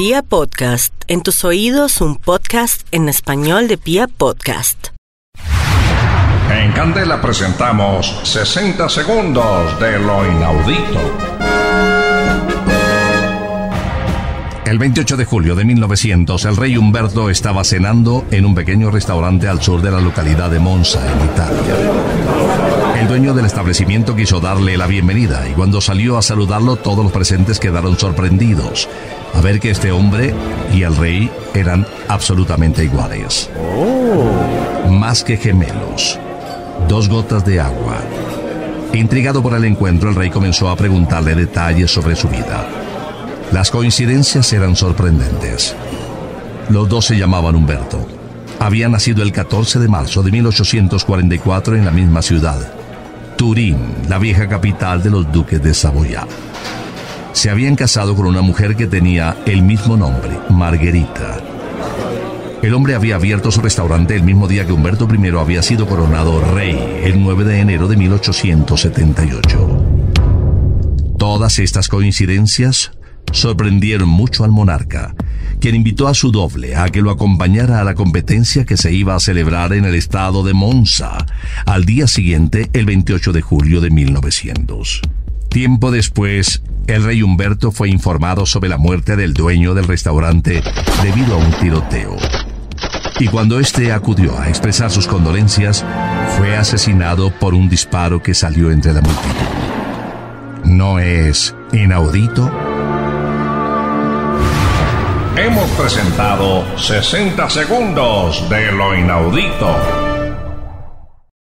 Pia Podcast, en tus oídos un podcast en español de Pia Podcast. En Candela presentamos 60 segundos de lo inaudito. El 28 de julio de 1900, el rey Humberto estaba cenando en un pequeño restaurante al sur de la localidad de Monza, en Italia. El dueño del establecimiento quiso darle la bienvenida y cuando salió a saludarlo todos los presentes quedaron sorprendidos a ver que este hombre y el rey eran absolutamente iguales. Más que gemelos. Dos gotas de agua. Intrigado por el encuentro, el rey comenzó a preguntarle detalles sobre su vida. Las coincidencias eran sorprendentes. Los dos se llamaban Humberto. Había nacido el 14 de marzo de 1844 en la misma ciudad, Turín, la vieja capital de los duques de Saboya. Se habían casado con una mujer que tenía el mismo nombre, Marguerita. El hombre había abierto su restaurante el mismo día que Humberto I había sido coronado rey, el 9 de enero de 1878. Todas estas coincidencias sorprendieron mucho al monarca, quien invitó a su doble a que lo acompañara a la competencia que se iba a celebrar en el estado de Monza, al día siguiente, el 28 de julio de 1900. Tiempo después, el rey Humberto fue informado sobre la muerte del dueño del restaurante debido a un tiroteo. Y cuando éste acudió a expresar sus condolencias, fue asesinado por un disparo que salió entre la multitud. ¿No es inaudito? Hemos presentado 60 segundos de lo inaudito.